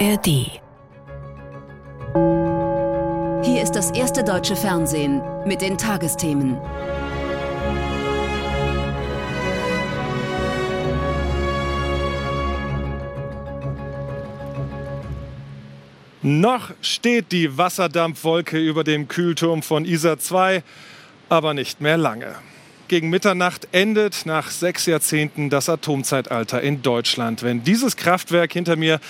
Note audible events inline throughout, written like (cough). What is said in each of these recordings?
ARD. Hier ist das erste deutsche Fernsehen mit den Tagesthemen. Noch steht die Wasserdampfwolke über dem Kühlturm von Isar 2, aber nicht mehr lange. Gegen Mitternacht endet nach sechs Jahrzehnten das Atomzeitalter in Deutschland. Wenn dieses Kraftwerk hinter mir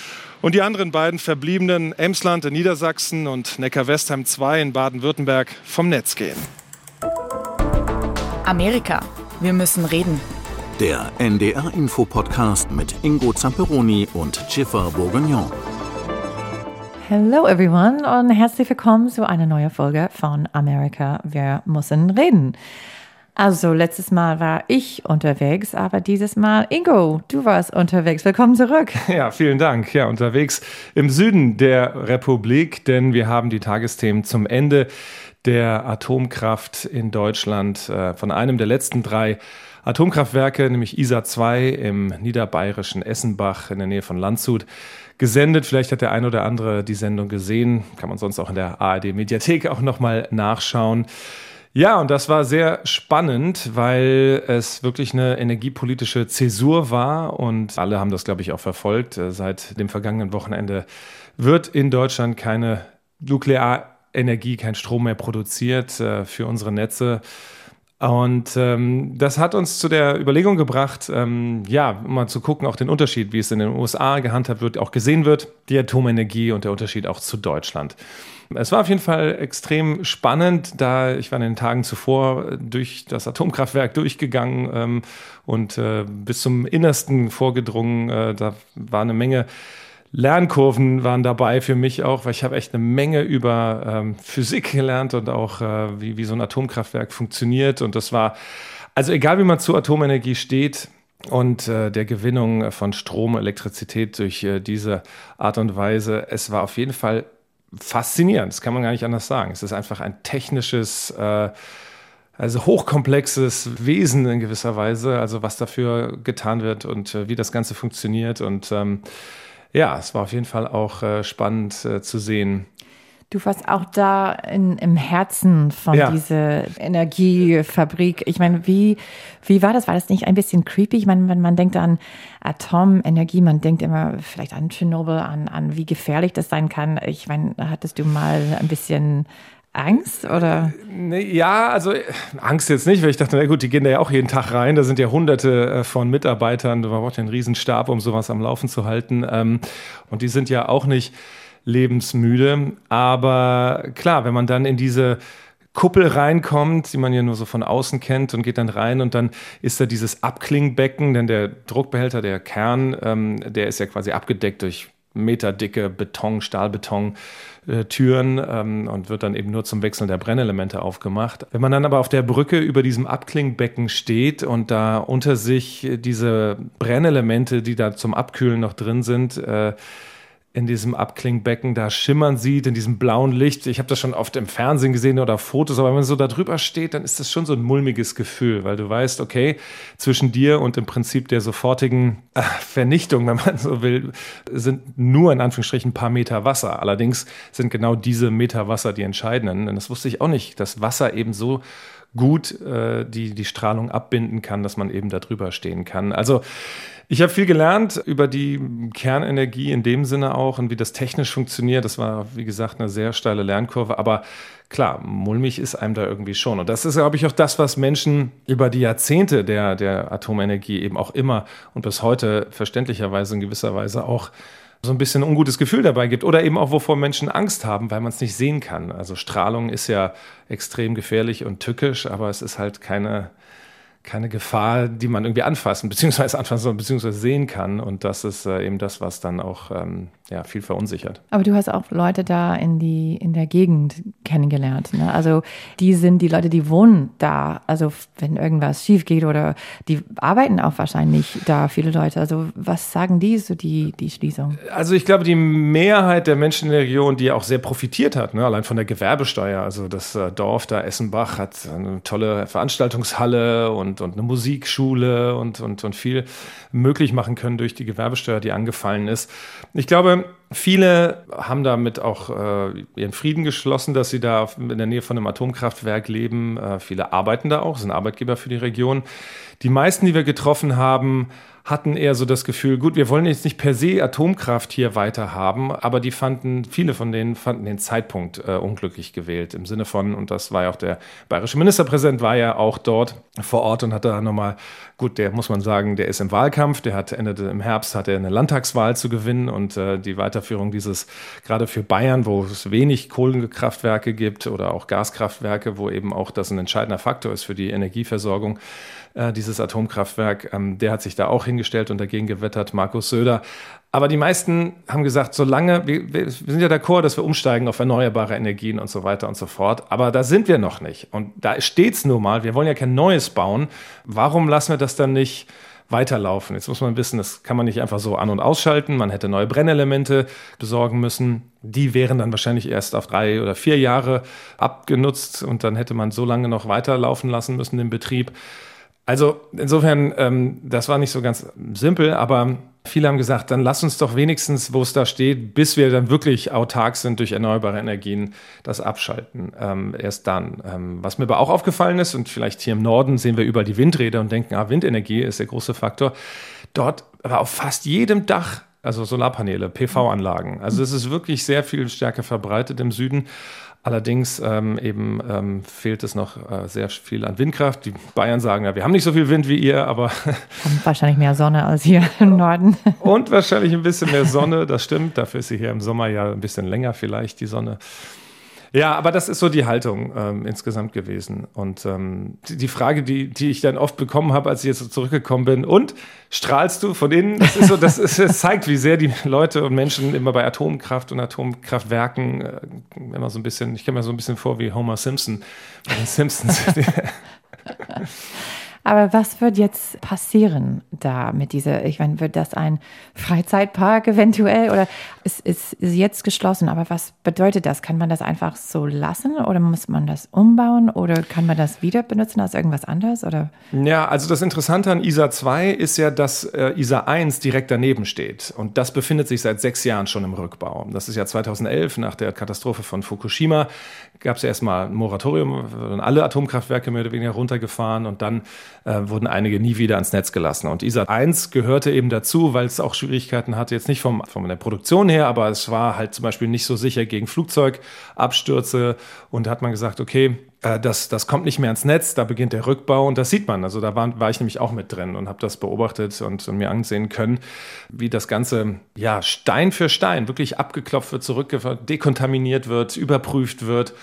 und die anderen beiden verbliebenen Emsland in Niedersachsen und Neckar-Westheim 2 in Baden-Württemberg vom Netz gehen. Amerika. Wir müssen reden. Der NDR-Info-Podcast mit Ingo Zamperoni und Schiffer Bourguignon. Hello everyone und herzlich willkommen zu einer neuen Folge von Amerika. Wir müssen reden. Also letztes Mal war ich unterwegs, aber dieses Mal Ingo, du warst unterwegs. Willkommen zurück. (laughs) Ja, vielen Dank. Ja, unterwegs im Süden der Republik, denn wir haben die Tagesthemen zum Ende der Atomkraft in Deutschland äh, von einem der letzten drei Atomkraftwerke, nämlich ISA 2 im niederbayerischen Essenbach in der Nähe von Landshut gesendet. Vielleicht hat der ein oder andere die Sendung gesehen. Kann man sonst auch in der ARD-Mediathek auch nochmal nachschauen. Ja, und das war sehr spannend, weil es wirklich eine energiepolitische Zäsur war und alle haben das, glaube ich, auch verfolgt. Seit dem vergangenen Wochenende wird in Deutschland keine Nuklearenergie, kein Strom mehr produziert äh, für unsere Netze. Und ähm, das hat uns zu der Überlegung gebracht, ähm, ja, mal zu gucken, auch den Unterschied, wie es in den USA gehandhabt wird, auch gesehen wird, die Atomenergie und der Unterschied auch zu Deutschland. Es war auf jeden Fall extrem spannend, da ich war in den Tagen zuvor durch das Atomkraftwerk durchgegangen ähm, und äh, bis zum Innersten vorgedrungen. Äh, da war eine Menge Lernkurven waren dabei für mich auch, weil ich habe echt eine Menge über ähm, Physik gelernt und auch äh, wie, wie so ein Atomkraftwerk funktioniert. Und das war, also egal wie man zu Atomenergie steht, und äh, der Gewinnung von Strom, Elektrizität durch äh, diese Art und Weise. Es war auf jeden Fall faszinierend, das kann man gar nicht anders sagen. Es ist einfach ein technisches, äh, also hochkomplexes Wesen in gewisser Weise, also was dafür getan wird und äh, wie das Ganze funktioniert. Und ähm, ja, es war auf jeden Fall auch äh, spannend äh, zu sehen. Du warst auch da in, im Herzen von ja. dieser Energiefabrik. Ich meine, wie, wie war das? War das nicht ein bisschen creepy? Ich meine, wenn man denkt an Atomenergie, man denkt immer vielleicht an Tschernobyl, an, an wie gefährlich das sein kann. Ich meine, hattest du mal ein bisschen Angst oder? Ja, also Angst jetzt nicht, weil ich dachte, na gut, die gehen da ja auch jeden Tag rein. Da sind ja hunderte äh, von Mitarbeitern. Man braucht ja einen Riesenstab, um sowas am Laufen zu halten. Ähm, und die sind ja auch nicht lebensmüde. Aber klar, wenn man dann in diese Kuppel reinkommt, die man ja nur so von außen kennt und geht dann rein und dann ist da dieses Abklingbecken, denn der Druckbehälter, der Kern, ähm, der ist ja quasi abgedeckt durch meterdicke Beton, Stahlbeton. Äh, Türen ähm, und wird dann eben nur zum Wechseln der Brennelemente aufgemacht. Wenn man dann aber auf der Brücke über diesem Abklingbecken steht und da unter sich diese Brennelemente, die da zum Abkühlen noch drin sind, äh, in diesem Abklingbecken da schimmern sieht, in diesem blauen Licht. Ich habe das schon oft im Fernsehen gesehen oder Fotos, aber wenn man so da drüber steht, dann ist das schon so ein mulmiges Gefühl, weil du weißt, okay, zwischen dir und im Prinzip der sofortigen äh, Vernichtung, wenn man so will, sind nur in Anführungsstrichen ein paar Meter Wasser. Allerdings sind genau diese Meter Wasser die entscheidenden. Und das wusste ich auch nicht, dass Wasser eben so gut äh, die, die Strahlung abbinden kann, dass man eben da drüber stehen kann. Also ich habe viel gelernt über die Kernenergie in dem Sinne auch und wie das technisch funktioniert. Das war, wie gesagt, eine sehr steile Lernkurve. Aber klar, mulmig ist einem da irgendwie schon. Und das ist, glaube ich, auch das, was Menschen über die Jahrzehnte der, der Atomenergie eben auch immer und bis heute verständlicherweise in gewisser Weise auch so ein bisschen ein ungutes Gefühl dabei gibt oder eben auch wovor Menschen Angst haben, weil man es nicht sehen kann. Also Strahlung ist ja extrem gefährlich und tückisch, aber es ist halt keine keine Gefahr, die man irgendwie anfassen, beziehungsweise (laughs) anfassen, beziehungsweise sehen kann. Und das ist äh, eben das, was dann auch ähm, ja, viel verunsichert. Aber du hast auch Leute da in, die, in der Gegend kennengelernt. Ne? Also die sind die Leute, die wohnen da. Also wenn irgendwas schief geht oder die arbeiten auch wahrscheinlich da, viele Leute. Also was sagen die so die, die Schließung? Also ich glaube, die Mehrheit der Menschen in der Region, die auch sehr profitiert hat, ne? allein von der Gewerbesteuer. Also das äh, Dorf da Essenbach hat eine tolle Veranstaltungshalle und und, und eine Musikschule und, und, und viel möglich machen können durch die Gewerbesteuer, die angefallen ist. Ich glaube, viele haben damit auch äh, ihren Frieden geschlossen, dass sie da in der Nähe von einem Atomkraftwerk leben. Äh, viele arbeiten da auch, sind Arbeitgeber für die Region. Die meisten, die wir getroffen haben, hatten eher so das Gefühl, gut, wir wollen jetzt nicht per se Atomkraft hier weiter haben, aber die fanden, viele von denen fanden den Zeitpunkt äh, unglücklich gewählt im Sinne von, und das war ja auch der bayerische Ministerpräsident, war ja auch dort vor Ort und hat da nochmal, gut, der muss man sagen, der ist im Wahlkampf, der hat Ende im Herbst hat er eine Landtagswahl zu gewinnen und äh, die Weiterführung dieses, gerade für Bayern, wo es wenig Kohlenkraftwerke gibt oder auch Gaskraftwerke, wo eben auch das ein entscheidender Faktor ist für die Energieversorgung, äh, dieses Atomkraftwerk. Ähm, der hat sich da auch hingestellt und dagegen gewettert, Markus Söder. Aber die meisten haben gesagt, solange, wir, wir sind ja d'accord, dass wir umsteigen auf erneuerbare Energien und so weiter und so fort. Aber da sind wir noch nicht. Und da steht es nun mal, wir wollen ja kein Neues bauen. Warum lassen wir das dann nicht weiterlaufen? Jetzt muss man wissen, das kann man nicht einfach so an- und ausschalten. Man hätte neue Brennelemente besorgen müssen. Die wären dann wahrscheinlich erst auf drei oder vier Jahre abgenutzt und dann hätte man so lange noch weiterlaufen lassen müssen, den Betrieb. Also insofern, ähm, das war nicht so ganz simpel, aber viele haben gesagt, dann lass uns doch wenigstens, wo es da steht, bis wir dann wirklich autark sind durch erneuerbare Energien, das abschalten. Ähm, erst dann. Ähm, was mir aber auch aufgefallen ist, und vielleicht hier im Norden sehen wir überall die Windräder und denken, ah, Windenergie ist der große Faktor. Dort war auf fast jedem Dach also Solarpaneele, PV-Anlagen. Also es ist wirklich sehr viel stärker verbreitet im Süden. Allerdings ähm, eben ähm, fehlt es noch äh, sehr viel an Windkraft. Die Bayern sagen ja, wir haben nicht so viel Wind wie ihr, aber (laughs) Kommt wahrscheinlich mehr Sonne als hier im Norden. und wahrscheinlich ein bisschen mehr Sonne. Das stimmt. Dafür ist sie hier im Sommer ja ein bisschen länger vielleicht die Sonne. Ja, aber das ist so die Haltung ähm, insgesamt gewesen. Und ähm, die, die, Frage, die, die ich dann oft bekommen habe, als ich jetzt so zurückgekommen bin, und strahlst du von innen? Das ist so, das, ist, das zeigt, wie sehr die Leute und Menschen immer bei Atomkraft und Atomkraftwerken äh, immer so ein bisschen, ich kenne mir so ein bisschen vor wie Homer Simpson bei den Simpsons. (laughs) Aber was wird jetzt passieren da mit dieser, ich meine, wird das ein Freizeitpark eventuell oder ist, ist, ist jetzt geschlossen? Aber was bedeutet das? Kann man das einfach so lassen oder muss man das umbauen oder kann man das wieder benutzen als irgendwas anderes? Oder? Ja, also das Interessante an ISA 2 ist ja, dass äh, ISA 1 direkt daneben steht. Und das befindet sich seit sechs Jahren schon im Rückbau. Das ist ja 2011 nach der Katastrophe von Fukushima gab es ja erstmal ein Moratorium, alle Atomkraftwerke mehr oder weniger runtergefahren und dann äh, wurden einige nie wieder ans Netz gelassen. Und ISA 1 gehörte eben dazu, weil es auch Schwierigkeiten hatte, jetzt nicht vom, von der Produktion her, aber es war halt zum Beispiel nicht so sicher gegen Flugzeugabstürze und da hat man gesagt, okay, äh, das, das kommt nicht mehr ans Netz, da beginnt der Rückbau und das sieht man. Also da war, war ich nämlich auch mit drin und habe das beobachtet und, und, mir ansehen können, wie das Ganze ja Stein für Stein wirklich abgeklopft wird, zurückgeführt, dekontaminiert wird, überprüft wird.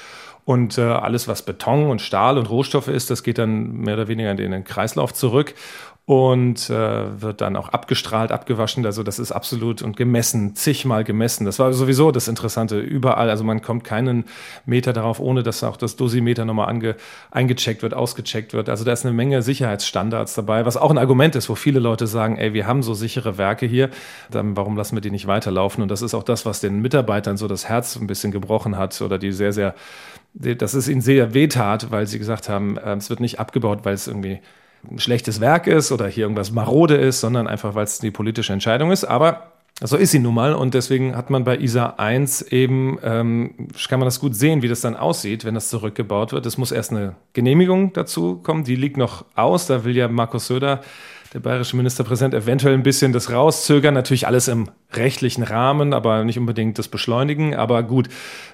Und äh, alles, was Beton und Stahl und Rohstoffe ist, das geht dann mehr oder weniger in den Kreislauf zurück und äh, wird dann auch abgestrahlt, abgewaschen. Also das ist absolut und gemessen, zigmal gemessen. Das war sowieso das Interessante überall. Also man kommt keinen Meter darauf, ohne dass auch das Dosimeter nochmal ange, eingecheckt wird, ausgecheckt wird. Also da ist eine Menge Sicherheitsstandards dabei, was auch ein Argument ist, wo viele Leute sagen, ey, wir haben so sichere Werke hier, dann warum lassen wir die nicht weiterlaufen? Und das ist auch das, was den Mitarbeitern so das Herz ein bisschen gebrochen hat oder die sehr, sehr dass es ihnen sehr wehtat, weil sie gesagt haben, äh, es wird nicht abgebaut, weil es irgendwie ein schlechtes Werk ist oder hier irgendwas marode ist, sondern einfach, weil es die politische Entscheidung ist. Aber so ist sie nun mal und deswegen hat man bei ISA 1 eben, ähm, kann man das gut sehen, wie das dann aussieht, wenn das zurückgebaut wird. Es muss erst eine Genehmigung dazu kommen, die liegt noch aus. Da will ja Markus Söder der bayerische Ministerpräsident eventuell ein bisschen das rauszögern. Natürlich alles im rechtlichen Rahmen, aber nicht unbedingt das Beschleunigen. Aber gut,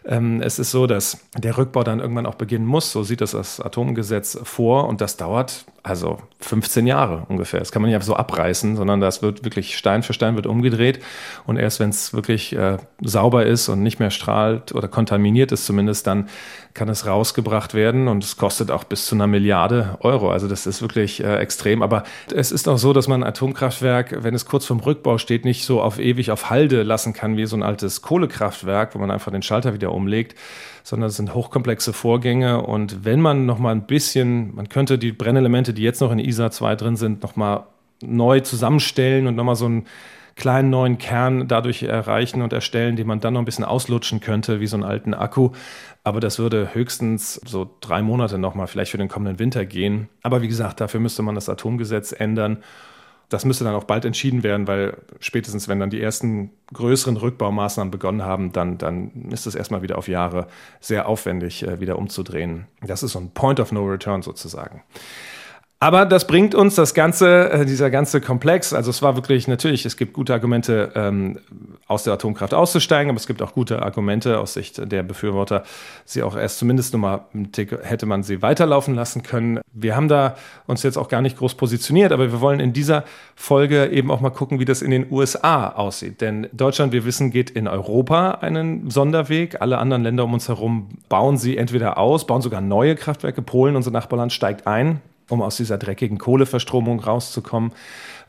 ähm, es ist so, dass der Rückbau dann irgendwann auch beginnen muss. So sieht das das Atomgesetz vor. Und das dauert also 15 Jahre ungefähr. Das kann man nicht einfach so abreißen, sondern das wird wirklich Stein für Stein wird umgedreht. Und erst wenn es wirklich äh, sauber ist und nicht mehr strahlt oder kontaminiert ist zumindest, dann kann es rausgebracht werden. Und es kostet auch bis zu einer Milliarde Euro. Also das ist wirklich äh, extrem. Aber es ist auch so, dass man ein Atomkraftwerk, wenn es kurz vorm Rückbau steht, nicht so auf ewig auf Halde lassen kann wie so ein altes Kohlekraftwerk, wo man einfach den Schalter wieder umlegt, sondern es sind hochkomplexe Vorgänge. Und wenn man noch mal ein bisschen, man könnte die Brennelemente, die jetzt noch in ISA 2 drin sind, noch mal neu zusammenstellen und noch mal so ein kleinen neuen Kern dadurch erreichen und erstellen, den man dann noch ein bisschen auslutschen könnte, wie so einen alten Akku. Aber das würde höchstens so drei Monate nochmal vielleicht für den kommenden Winter gehen. Aber wie gesagt, dafür müsste man das Atomgesetz ändern. Das müsste dann auch bald entschieden werden, weil spätestens, wenn dann die ersten größeren Rückbaumaßnahmen begonnen haben, dann, dann ist es erstmal wieder auf Jahre sehr aufwendig, äh, wieder umzudrehen. Das ist so ein Point of No Return sozusagen. Aber das bringt uns das ganze, äh, dieser ganze Komplex. Also es war wirklich natürlich, es gibt gute Argumente, ähm, aus der Atomkraft auszusteigen, aber es gibt auch gute Argumente aus Sicht der Befürworter, sie auch erst zumindest nochmal hätte man sie weiterlaufen lassen können. Wir haben da uns jetzt auch gar nicht groß positioniert, aber wir wollen in dieser Folge eben auch mal gucken, wie das in den USA aussieht. Denn Deutschland, wir wissen, geht in Europa einen Sonderweg. Alle anderen Länder um uns herum bauen sie entweder aus, bauen sogar neue Kraftwerke. Polen, unser Nachbarland, steigt ein um aus dieser dreckigen Kohleverstromung rauszukommen.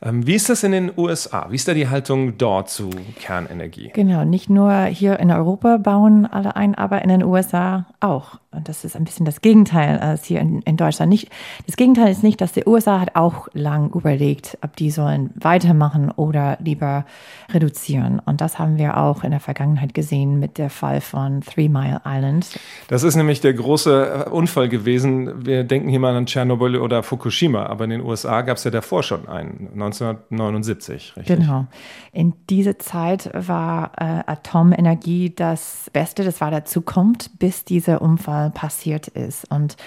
Ähm, wie ist das in den USA? Wie ist da die Haltung dort zu Kernenergie? Genau, nicht nur hier in Europa bauen alle ein, aber in den USA auch. Und das ist ein bisschen das Gegenteil als hier in, in Deutschland. Nicht, das Gegenteil ist nicht, dass die USA hat auch lang überlegt, ob die sollen weitermachen oder lieber reduzieren. Und das haben wir auch in der Vergangenheit gesehen mit der Fall von Three Mile Island. Das ist nämlich der große äh, Unfall gewesen. Wir denken hier mal an Tschernobyl oder Fukushima, aber in den USA gab es ja davor schon einen, 1979, richtig? Genau. In dieser Zeit war äh, Atomenergie das Beste, das war der Zukunft, bis dieser Unfall passiert ist. Und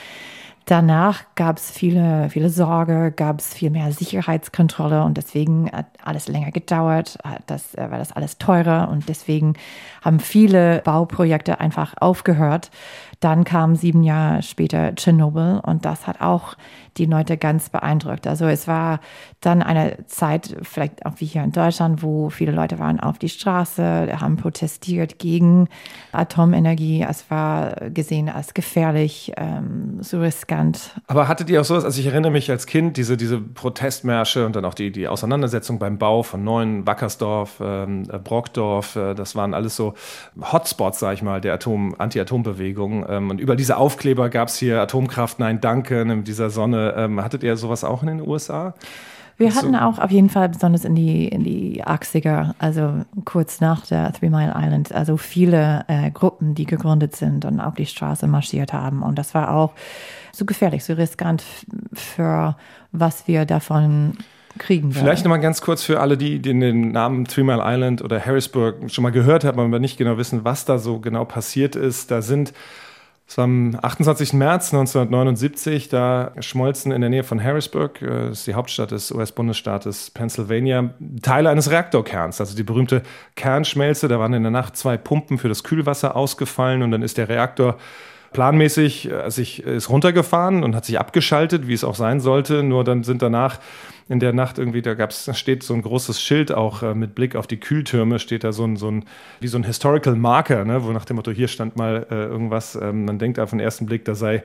danach gab es viele, viele Sorge, gab es viel mehr Sicherheitskontrolle und deswegen hat alles länger gedauert, das, war das alles teurer und deswegen haben viele Bauprojekte einfach aufgehört. Dann kam sieben Jahre später Tschernobyl und das hat auch die Leute ganz beeindruckt. Also es war dann eine Zeit, vielleicht auch wie hier in Deutschland, wo viele Leute waren auf die Straße, haben protestiert gegen Atomenergie. Es war gesehen als gefährlich, ähm, so riskant. Aber hattet ihr auch sowas? Also ich erinnere mich als Kind, diese, diese Protestmärsche und dann auch die, die Auseinandersetzung beim Bau von neuen Wackersdorf, ähm, Brockdorf, äh, das waren alles so Hotspots, sag ich mal, der Atom, Anti-Atom-Bewegung. Ähm, und über diese Aufkleber gab es hier Atomkraft, nein, danke, ne, mit dieser Sonne. Ähm, hattet ihr sowas auch in den USA? Wir hatten auch auf jeden Fall, besonders in die, in die 80er, also kurz nach der Three Mile Island, also viele äh, Gruppen, die gegründet sind und auf die Straße marschiert haben. Und das war auch so gefährlich, so riskant für was wir davon kriegen werden. Vielleicht nochmal ganz kurz für alle, die, die den Namen Three Mile Island oder Harrisburg schon mal gehört haben, aber nicht genau wissen, was da so genau passiert ist. Da sind es war am 28. März 1979, da schmolzen in der Nähe von Harrisburg, das äh, ist die Hauptstadt des US-Bundesstaates Pennsylvania, Teile eines Reaktorkerns, also die berühmte Kernschmelze. Da waren in der Nacht zwei Pumpen für das Kühlwasser ausgefallen und dann ist der Reaktor planmäßig äh, sich, ist runtergefahren und hat sich abgeschaltet, wie es auch sein sollte. Nur dann sind danach in der Nacht irgendwie, da gab's, steht so ein großes Schild auch äh, mit Blick auf die Kühltürme, steht da so ein, so ein wie so ein Historical Marker, ne, wo nach dem Motto, hier stand mal äh, irgendwas, ähm, man denkt auf den ersten Blick, da sei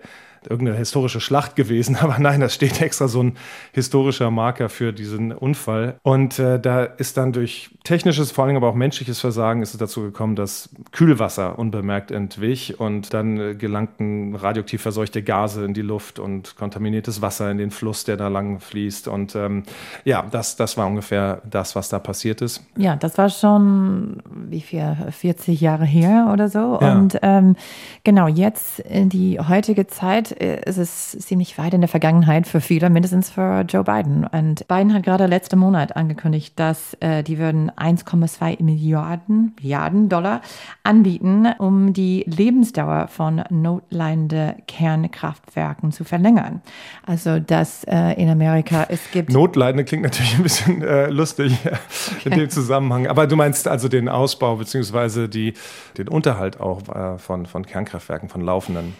irgendeine historische Schlacht gewesen, (laughs) aber nein, da steht extra so ein historischer Marker für diesen Unfall. Und äh, da ist dann durch technisches, vor allem aber auch menschliches Versagen ist es dazu gekommen, dass Kühlwasser unbemerkt entwich und dann äh, gelangten radioaktiv verseuchte Gase in die Luft und kontaminiertes Wasser in den Fluss, der da lang fließt. Und ähm, ja, das, das war ungefähr das, was da passiert ist. Ja, das war schon, wie viel, 40 Jahre her oder so. Ja. Und ähm, genau, jetzt in die heutige Zeit äh, ist es ziemlich weit in der Vergangenheit für viele, mindestens für Joe Biden. Und Biden hat gerade letzten Monat angekündigt, dass äh, die würden 1,2 Milliarden, Milliarden Dollar anbieten, um die Lebensdauer von notleidenden Kernkraftwerken zu verlängern. Also dass äh, in Amerika es gibt. Notleidende klingt natürlich ein bisschen äh, lustig (laughs) okay. in dem Zusammenhang. Aber du meinst also den Ausbau beziehungsweise die, den Unterhalt auch äh, von, von Kernkraftwerken, von laufenden.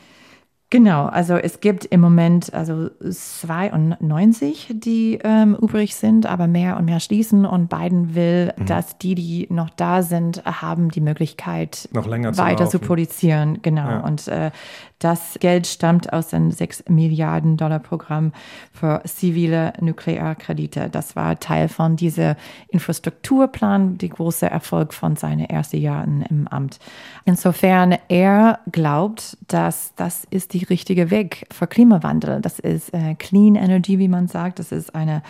Genau, also es gibt im Moment also 92, die ähm, übrig sind, aber mehr und mehr schließen und Biden will, mhm. dass die, die noch da sind, haben die Möglichkeit, noch länger weiter zu, zu produzieren. Genau. Ja. Und äh, das Geld stammt aus dem 6 Milliarden Dollar Programm für zivile Nuklearkredite. Das war Teil von diesem Infrastrukturplan, der große Erfolg von seinen ersten Jahren im Amt. Insofern er glaubt, dass das ist die richtige Weg für Klimawandel. Das ist äh, Clean Energy, wie man sagt. Das ist eine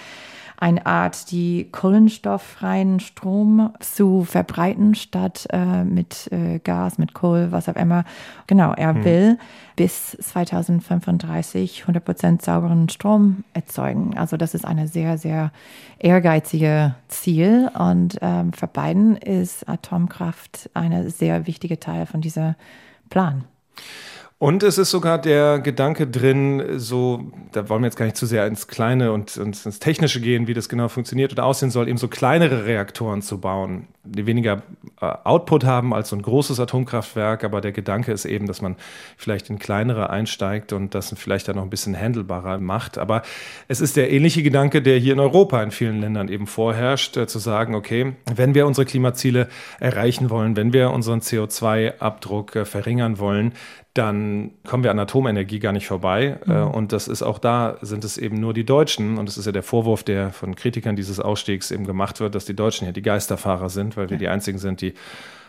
eine Art, die kohlenstofffreien Strom zu verbreiten, statt äh, mit äh, Gas, mit Kohl, was auch immer. Genau, er hm. will bis 2035 100 Prozent sauberen Strom erzeugen. Also das ist eine sehr, sehr ehrgeizige Ziel und ähm, für Biden ist Atomkraft ein sehr wichtiger Teil von diesem Plan. Und es ist sogar der Gedanke drin, so, da wollen wir jetzt gar nicht zu sehr ins Kleine und, und ins Technische gehen, wie das genau funktioniert oder aussehen soll, eben so kleinere Reaktoren zu bauen, die weniger äh, Output haben als so ein großes Atomkraftwerk. Aber der Gedanke ist eben, dass man vielleicht in kleinere einsteigt und das vielleicht dann noch ein bisschen handelbarer macht. Aber es ist der ähnliche Gedanke, der hier in Europa in vielen Ländern eben vorherrscht, äh, zu sagen, okay, wenn wir unsere Klimaziele erreichen wollen, wenn wir unseren CO2-Abdruck äh, verringern wollen, dann kommen wir an Atomenergie gar nicht vorbei. Äh, mhm. Und das ist auch da, sind es eben nur die Deutschen. Und das ist ja der Vorwurf, der von Kritikern dieses Ausstiegs eben gemacht wird, dass die Deutschen ja die Geisterfahrer sind, weil wir ja. die einzigen sind, die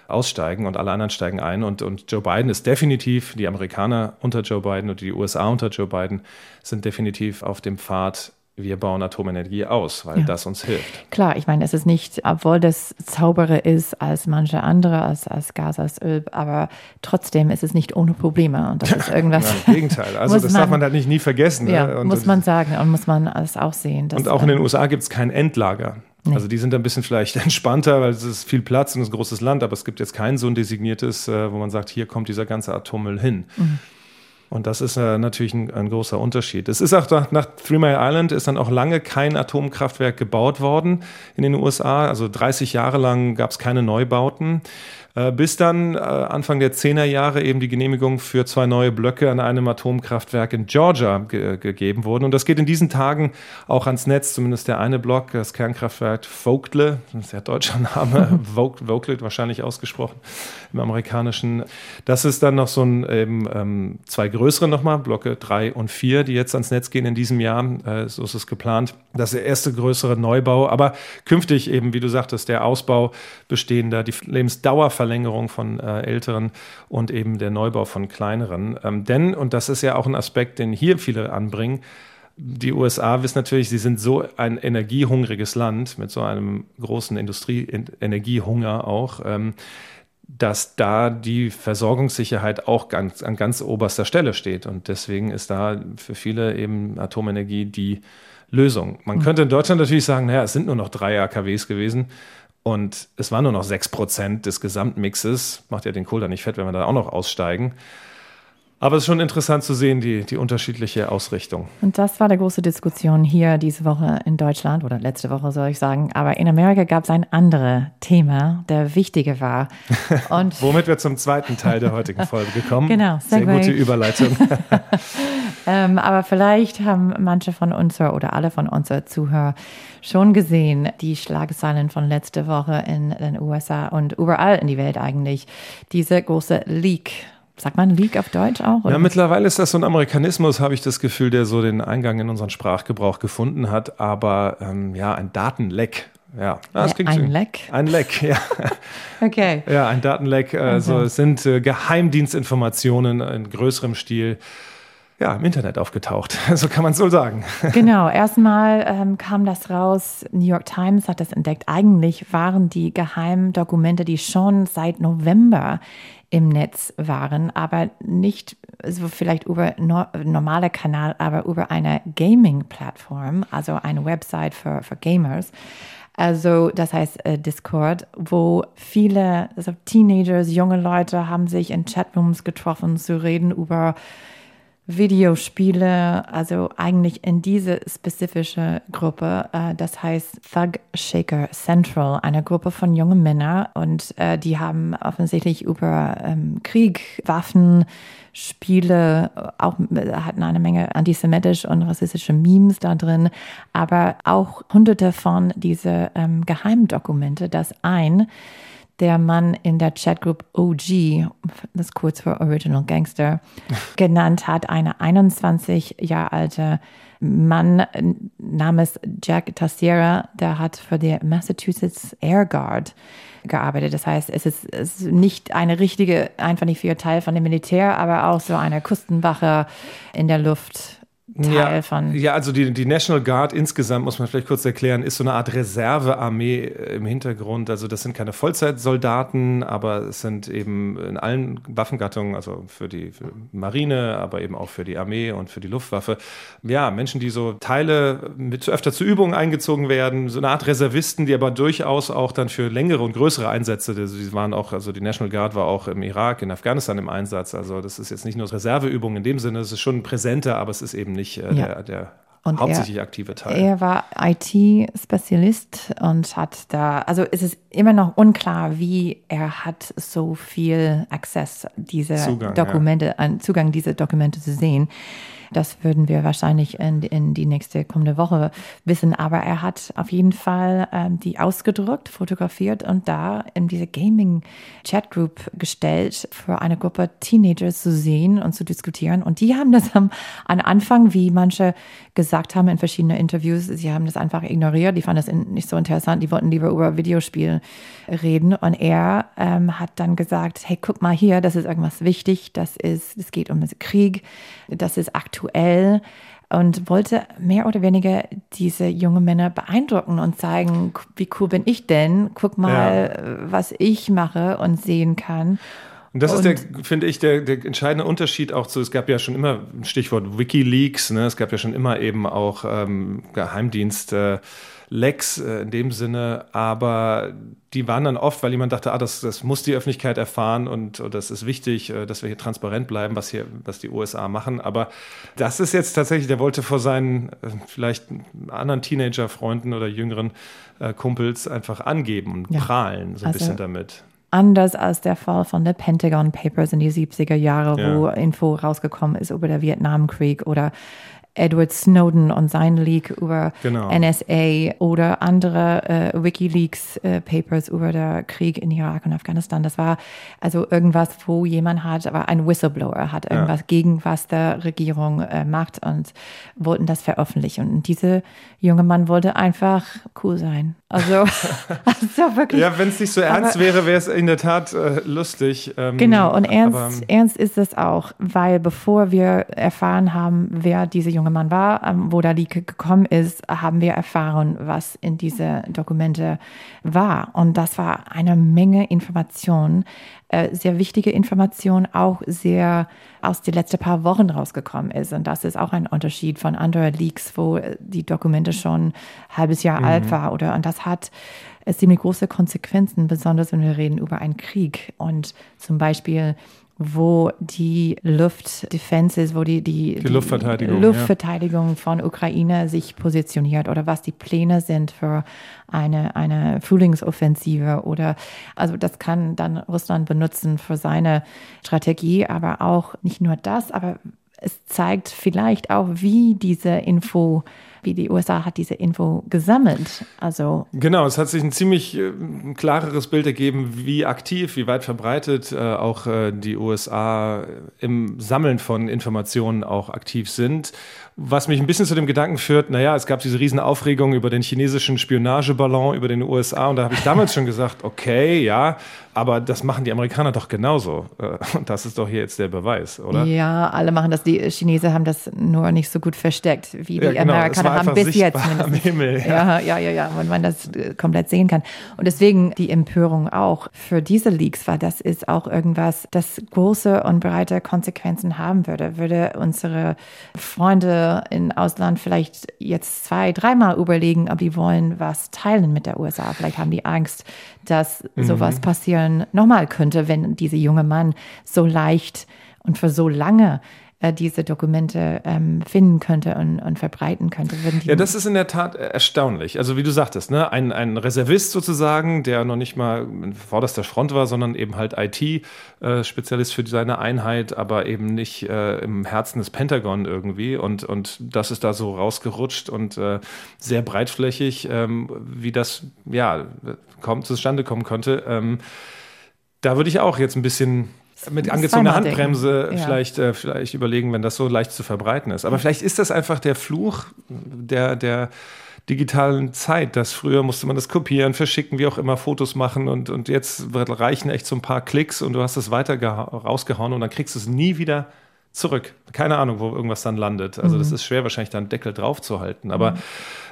aussteigen und alle anderen steigen ein. Und, und Joe Biden ist definitiv, die Amerikaner unter Joe Biden und die USA unter Joe Biden sind definitiv auf dem Pfad, wir bauen Atomenergie aus, weil ja. das uns hilft. Klar, ich meine, es ist nicht, obwohl das Zauberer ist als manche andere, als, als Gas, als Öl, aber trotzdem ist es nicht ohne Probleme. Und das ist (laughs) irgendwas. ja, Im Gegenteil. (laughs) Also das man, darf man halt nicht nie vergessen. Ne? Ja, ne? muss man sagen und muss man alles auch sehen. und auch in den USA gibt es kein Endlager. Nee. Also die sind ein bisschen vielleicht (laughs) entspannter, weil es ist viel Platz und es ist ein großes Land, aber es gibt jetzt kein so ein designiertes, äh, wo man sagt, hier kommt dieser ganze Atommüll hin. Mhm. Und das ist äh, natürlich ein, ein, großer Unterschied. Es ist auch nach, nach Three Mile Island ist dann auch lange kein Atomkraftwerk gebaut worden in den USA. Also 30 Jahre lang gab es keine Neubauten. Äh, bis dann äh, Anfang der 10er Jahre eben die Genehmigung für zwei neue Blöcke an einem Atomkraftwerk in Georgia ge gegeben wurden. Und das geht in diesen Tagen auch ans Netz, zumindest der eine Block, das Kernkraftwerk Vogtle, ist ja deutscher (laughs) Name, Vogtle wahrscheinlich ausgesprochen im amerikanischen. Das ist dann noch so ein eben, ähm, zwei größere nochmal, Blöcke drei und vier, die jetzt ans Netz gehen in diesem Jahr. Äh, so ist es geplant. Das ist der erste größere Neubau, aber künftig eben, wie du sagtest, der Ausbau bestehender, die Lebensdauerverlängerung von äh, älteren und eben der Neubau von kleineren. Ähm, denn, und das ist ja auch ein Aspekt, den hier viele anbringen, die USA wissen natürlich, sie sind so ein energiehungriges Land mit so einem großen Industrie-Energiehunger auch. Ähm, dass da die Versorgungssicherheit auch ganz, an ganz oberster Stelle steht. Und deswegen ist da für viele eben Atomenergie die Lösung. Man mhm. könnte in Deutschland natürlich sagen, naja, es sind nur noch drei AKWs gewesen und es waren nur noch sechs Prozent des Gesamtmixes. Macht ja den Kohl da nicht fett, wenn wir da auch noch aussteigen. Aber es ist schon interessant zu sehen, die, die unterschiedliche Ausrichtung. Und das war die große Diskussion hier diese Woche in Deutschland oder letzte Woche soll ich sagen. Aber in Amerika gab es ein anderes Thema, der wichtiger war. (laughs) Und Womit wir zum zweiten Teil der heutigen Folge gekommen. (laughs) genau. Sehr gute Überleitung. (laughs) ähm, aber vielleicht haben manche von uns oder alle von unseren Zuhörern schon gesehen, die Schlagzeilen von letzter Woche in den USA und überall in die Welt eigentlich. Diese große Leak Sagt man Leak auf Deutsch auch? Oder? Ja, mittlerweile ist das so ein Amerikanismus, habe ich das Gefühl, der so den Eingang in unseren Sprachgebrauch gefunden hat. Aber ähm, ja, ein Datenleck. Ja, das klingt ein Leck? Ein Leck, ja. (laughs) okay. Ja, ein Datenleck. Also okay. es sind äh, Geheimdienstinformationen in größerem Stil ja, im Internet aufgetaucht. (laughs) So kann man es so sagen. (laughs) Genau, erstmal ähm, kam das raus, New York Times hat das entdeckt. Eigentlich waren die Geheimdokumente, die schon seit November im Netz waren, aber nicht so vielleicht über no normale Kanal, aber über eine Gaming-Plattform, also eine Website für, für Gamers. Also das heißt äh, Discord, wo viele also Teenagers, junge Leute haben sich in Chatrooms getroffen zu reden über Videospiele, also eigentlich in diese spezifische Gruppe, äh, das heißt Thug Shaker Central, eine Gruppe von jungen Männern. Und äh, die haben offensichtlich über ähm, Krieg, Waffen, Spiele, auch hatten eine Menge antisemitisch und rassistische Memes da drin, aber auch hunderte von diese ähm, Geheimdokumente, das ein der Mann in der Chatgroup OG, das kurz für Original Gangster, (laughs) genannt hat, eine 21 Jahre alte Mann namens Jack Tassiera, der hat für die Massachusetts Air Guard gearbeitet. Das heißt, es ist, es ist nicht eine richtige, einfach nicht für Teil von dem Militär, aber auch so eine Küstenwache in der Luft Teil ja, von. Ja, also die, die National Guard insgesamt, muss man vielleicht kurz erklären, ist so eine Art Reservearmee im Hintergrund. Also das sind keine Vollzeitsoldaten, aber es sind eben in allen Waffengattungen, also für die für Marine, aber eben auch für die Armee und für die Luftwaffe, ja, Menschen, die so Teile mit öfter zu Übungen eingezogen werden, so eine Art Reservisten, die aber durchaus auch dann für längere und größere Einsätze, die waren auch, also die National Guard war auch im Irak, in Afghanistan im Einsatz. Also das ist jetzt nicht nur Reserveübungen in dem Sinne, es ist schon präsenter, aber es ist eben nicht äh, ja. der, der und hauptsächlich er, aktive Teil. Er war IT-Spezialist und hat da, also ist es immer noch unklar, wie er hat so viel Access diese Zugang, Dokumente, ja. an Zugang diese Dokumente zu sehen. Das würden wir wahrscheinlich in, in die nächste kommende Woche wissen. Aber er hat auf jeden Fall ähm, die ausgedruckt, fotografiert und da in diese Gaming-Chat-Group gestellt, für eine Gruppe Teenager zu sehen und zu diskutieren. Und die haben das am, am Anfang, wie manche gesagt haben in verschiedenen Interviews, sie haben das einfach ignoriert. Die fanden das nicht so interessant. Die wollten lieber über Videospiele reden. Und er ähm, hat dann gesagt, hey, guck mal hier, das ist irgendwas wichtig. Das ist, es geht um den Krieg. Das ist aktuell aktuell und wollte mehr oder weniger diese jungen Männer beeindrucken und zeigen, wie cool bin ich denn? Guck mal, ja. was ich mache und sehen kann. Und das und ist der, finde ich, der, der entscheidende Unterschied auch zu, es gab ja schon immer, Stichwort Wikileaks, ne, es gab ja schon immer eben auch ähm, Geheimdienste. Äh, Lecks äh, in dem Sinne, aber die waren dann oft, weil jemand dachte, ah, das, das muss die Öffentlichkeit erfahren und, und das ist wichtig, äh, dass wir hier transparent bleiben, was hier, was die USA machen. Aber das ist jetzt tatsächlich, der wollte vor seinen äh, vielleicht anderen Teenager-Freunden oder jüngeren Kumpels einfach angeben und ja. prahlen so ein also bisschen damit anders als der Fall von den Pentagon Papers in die 70er Jahre, ja. wo Info rausgekommen ist über den Vietnamkrieg oder Edward Snowden und sein Leak über genau. NSA oder andere äh, WikiLeaks-Papers äh, über den Krieg in Irak und Afghanistan. Das war also irgendwas, wo jemand hat, aber ein Whistleblower hat irgendwas ja. gegen was der Regierung äh, macht und wollten das veröffentlichen. Und dieser junge Mann wollte einfach cool sein. Also, (laughs) also wirklich. Ja, wenn es nicht so ernst aber, wäre, wäre es in der Tat äh, lustig. Ähm, genau, und ernst, ernst ist es auch, weil bevor wir erfahren haben, wer diese junge Mann war, ähm, wo der Leak gekommen ist, haben wir erfahren, was in diese Dokumente war. Und das war eine Menge Informationen, äh, sehr wichtige Informationen, auch sehr aus den letzten paar Wochen rausgekommen ist. Und das ist auch ein Unterschied von anderen Leaks, wo äh, die Dokumente schon ein halbes Jahr mhm. alt war. Oder, und das hat äh, ziemlich große Konsequenzen, besonders wenn wir reden über einen Krieg. Und zum Beispiel wo die Luftdefenses, wo die, die, die, die Luftverteidigung, Luftverteidigung ja. von Ukraine sich positioniert oder was die Pläne sind für eine, eine Frühlingsoffensive oder also das kann dann Russland benutzen für seine Strategie, aber auch nicht nur das, aber es zeigt vielleicht auch, wie diese Info wie die USA hat diese Info gesammelt. Also genau, es hat sich ein ziemlich äh, klareres Bild ergeben, wie aktiv, wie weit verbreitet äh, auch äh, die USA im Sammeln von Informationen auch aktiv sind. Was mich ein bisschen zu dem Gedanken führt, naja, es gab diese riesen Aufregung über den chinesischen Spionageballon über den USA und da habe ich damals schon gesagt, okay, ja, aber das machen die Amerikaner doch genauso. Äh, und das ist doch hier jetzt der Beweis, oder? Ja, alle machen das. Die Chinesen haben das nur nicht so gut versteckt, wie die ja, genau. Amerikaner haben bis jetzt. Am Himmel, ja. ja, ja, ja, ja, wenn man das äh, komplett sehen kann. Und deswegen die Empörung auch für diese Leaks, weil das ist auch irgendwas, das große und breite Konsequenzen haben würde. Würde unsere Freunde in Ausland vielleicht jetzt zwei, dreimal überlegen, ob die wollen was teilen mit der USA. Vielleicht haben die Angst, dass mhm. sowas passieren nochmal könnte, wenn dieser junge Mann so leicht und für so lange äh, diese Dokumente ähm, finden könnte und, und verbreiten könnte. ja, das ist in der Tat erstaunlich. Also wie du sagtest, ne? ein, ein Reservist sozusagen, der noch nicht mal vorderster Front war, sondern eben halt IT-Spezialist für seine Einheit, aber eben nicht äh, im Herzen des Pentagon irgendwie. Und, und das ist da so rausgerutscht und äh, sehr breitflächig, ähm, wie das ja kommt, zustande kommen könnte. Ähm, da würde ich auch jetzt ein bisschen mit angezogener Handbremse ja. vielleicht, äh, vielleicht überlegen, wenn das so leicht zu verbreiten ist. Aber vielleicht ist das einfach der Fluch der, der digitalen Zeit, dass früher musste man das kopieren, verschicken, wie auch immer, Fotos machen und, und jetzt reichen echt so ein paar Klicks und du hast es weiter rausgehauen und dann kriegst du es nie wieder zurück. Keine Ahnung, wo irgendwas dann landet. Also mhm. das ist schwer, wahrscheinlich da einen Deckel drauf zu halten. Aber mhm.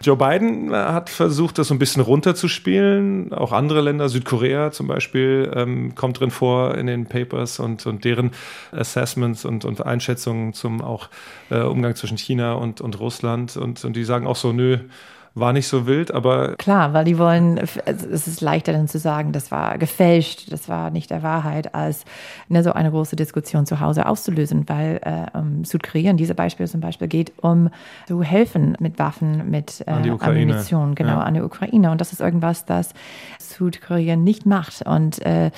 Joe Biden äh, hat versucht, das so ein bisschen runterzuspielen. Auch andere Länder, Südkorea zum Beispiel, ähm, kommt drin vor in den Papers und, und deren Assessments und, und Einschätzungen zum auch äh, Umgang zwischen China und, und Russland. Und, und die sagen auch so, nö, war nicht so wild, aber. Klar, weil die wollen, es ist leichter dann zu sagen, das war gefälscht, das war nicht der Wahrheit, als ne, so eine große Diskussion zu Hause auszulösen, weil äh, um Südkorea in diesem Beispiel zum Beispiel geht um zu helfen mit Waffen, mit äh, Ammunition, genau, ja. an die Ukraine. Und das ist irgendwas, das Südkorea nicht macht. Und äh,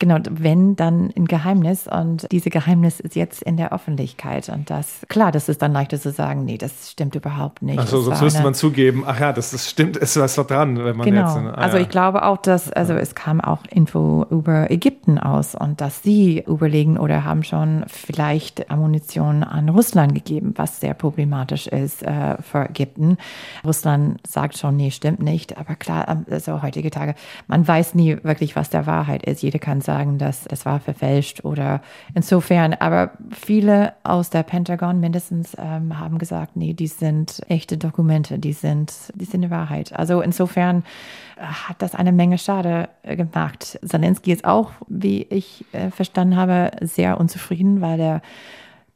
Genau, wenn dann ein Geheimnis und diese Geheimnis ist jetzt in der Öffentlichkeit und das, klar, das ist dann leichter zu sagen, nee, das stimmt überhaupt nicht. Achso, sonst müsste man zugeben, ach ja, das, das stimmt, ist was doch dran, wenn man genau. jetzt. Ah, also ich glaube auch, dass, also es kam auch Info über Ägypten aus und dass sie überlegen oder haben schon vielleicht Ammunition an Russland gegeben, was sehr problematisch ist äh, für Ägypten. Russland sagt schon, nee, stimmt nicht, aber klar, also heutige Tage, man weiß nie wirklich, was der Wahrheit ist. Jeder kann sagen, sagen, dass das war verfälscht oder insofern. Aber viele aus der Pentagon mindestens ähm, haben gesagt, nee, die sind echte Dokumente, die sind, die sind die Wahrheit. Also insofern äh, hat das eine Menge Schade äh, gemacht. Zelensky ist auch, wie ich äh, verstanden habe, sehr unzufrieden, weil er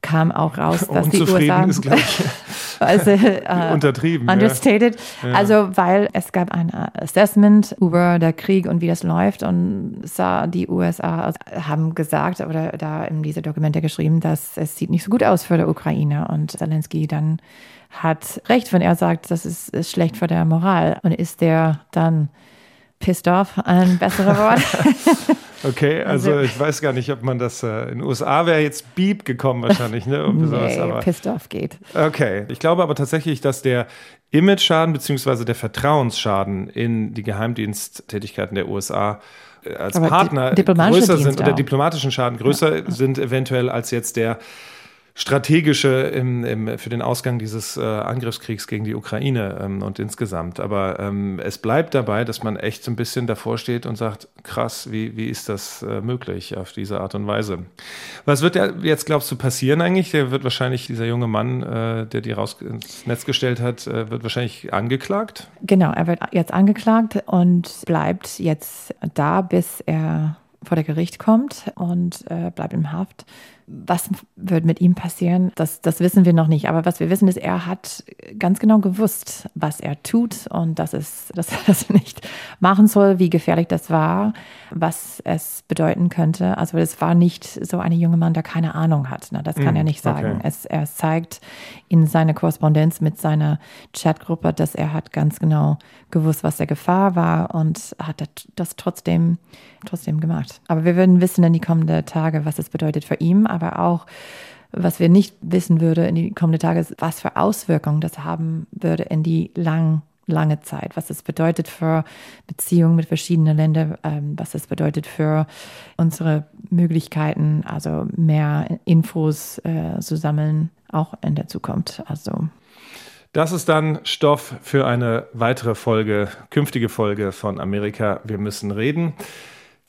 kam auch raus, dass die USA ist gleich (laughs) also, äh, untertrieben, understated. Ja. Also weil es gab ein Assessment über der Krieg und wie das läuft und sah die USA haben gesagt oder da in diese Dokumente geschrieben, dass es sieht nicht so gut aus für die Ukraine und Zelensky dann hat recht, wenn er sagt, das ist, ist schlecht für der Moral und ist der dann pissed off ein besseres Wort. (laughs) Okay, also, also, ich weiß gar nicht, ob man das äh, in den USA wäre jetzt Beep gekommen wahrscheinlich, ne? Um (laughs) nee, aber, pissed off geht. Okay, ich glaube aber tatsächlich, dass der Image-Schaden bzw. der Vertrauensschaden in die Geheimdiensttätigkeiten der USA äh, als aber Partner größer sind oder diplomatischen Schaden größer ja. sind eventuell als jetzt der strategische im, im, für den Ausgang dieses äh, Angriffskriegs gegen die Ukraine ähm, und insgesamt. Aber ähm, es bleibt dabei, dass man echt so ein bisschen davor steht und sagt, krass, wie, wie ist das äh, möglich auf diese Art und Weise? Was wird jetzt, glaubst du, passieren eigentlich? Der wird wahrscheinlich, dieser junge Mann, äh, der die raus ins Netz gestellt hat, äh, wird wahrscheinlich angeklagt? Genau, er wird jetzt angeklagt und bleibt jetzt da, bis er vor der Gericht kommt und äh, bleibt im Haft. Was wird mit ihm passieren? Das, das wissen wir noch nicht. Aber was wir wissen, ist, er hat ganz genau gewusst, was er tut und dass, es, (laughs) dass er das nicht machen soll, wie gefährlich das war, was es bedeuten könnte. Also es war nicht so ein junger Mann, der keine Ahnung hat. Ne? Das kann mm, er nicht sagen. Okay. Es, er zeigt in seiner Korrespondenz mit seiner Chatgruppe, dass er hat ganz genau gewusst, was der Gefahr war und hat das trotzdem, trotzdem gemacht. Aber wir würden wissen in die kommenden Tage, was es bedeutet für ihn aber auch, was wir nicht wissen würde in die kommenden Tage, was für Auswirkungen das haben würde in die lang, lange Zeit, was es bedeutet für Beziehungen mit verschiedenen Ländern, ähm, was es bedeutet für unsere Möglichkeiten, also mehr Infos äh, zu sammeln, auch in der Zukunft. Also das ist dann Stoff für eine weitere Folge, künftige Folge von Amerika. Wir müssen reden.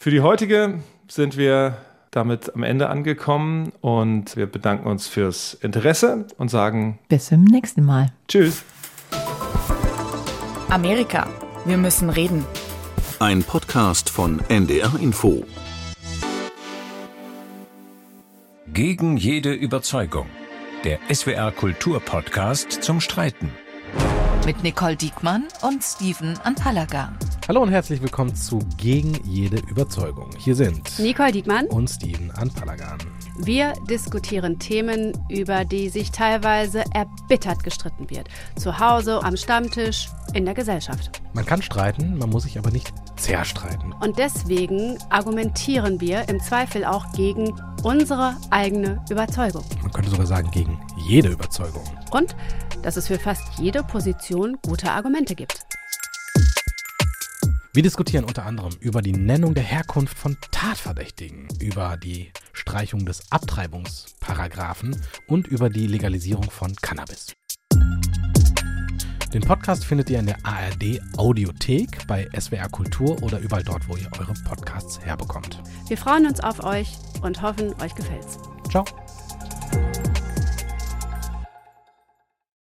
Für die heutige sind wir damit am Ende angekommen und wir bedanken uns fürs Interesse und sagen bis zum nächsten Mal. Tschüss. Amerika, wir müssen reden. Ein Podcast von NDR Info. Gegen jede Überzeugung. Der SWR Kulturpodcast zum Streiten. Mit Nicole Diekmann und Steven Antalagan. Hallo und herzlich willkommen zu Gegen jede Überzeugung. Hier sind Nicole Diekmann und Steven Anpalagan. Wir diskutieren Themen, über die sich teilweise erbittert gestritten wird. Zu Hause, am Stammtisch, in der Gesellschaft. Man kann streiten, man muss sich aber nicht zerstreiten. Und deswegen argumentieren wir im Zweifel auch gegen unsere eigene Überzeugung. Man könnte sogar sagen, gegen jede Überzeugung. Und dass es für fast jede Position gute Argumente gibt. Wir diskutieren unter anderem über die Nennung der Herkunft von Tatverdächtigen, über die Streichung des Abtreibungsparagraphen und über die Legalisierung von Cannabis. Den Podcast findet ihr in der ARD Audiothek, bei SWR Kultur oder überall dort, wo ihr eure Podcasts herbekommt. Wir freuen uns auf euch und hoffen, euch gefällt's. Ciao.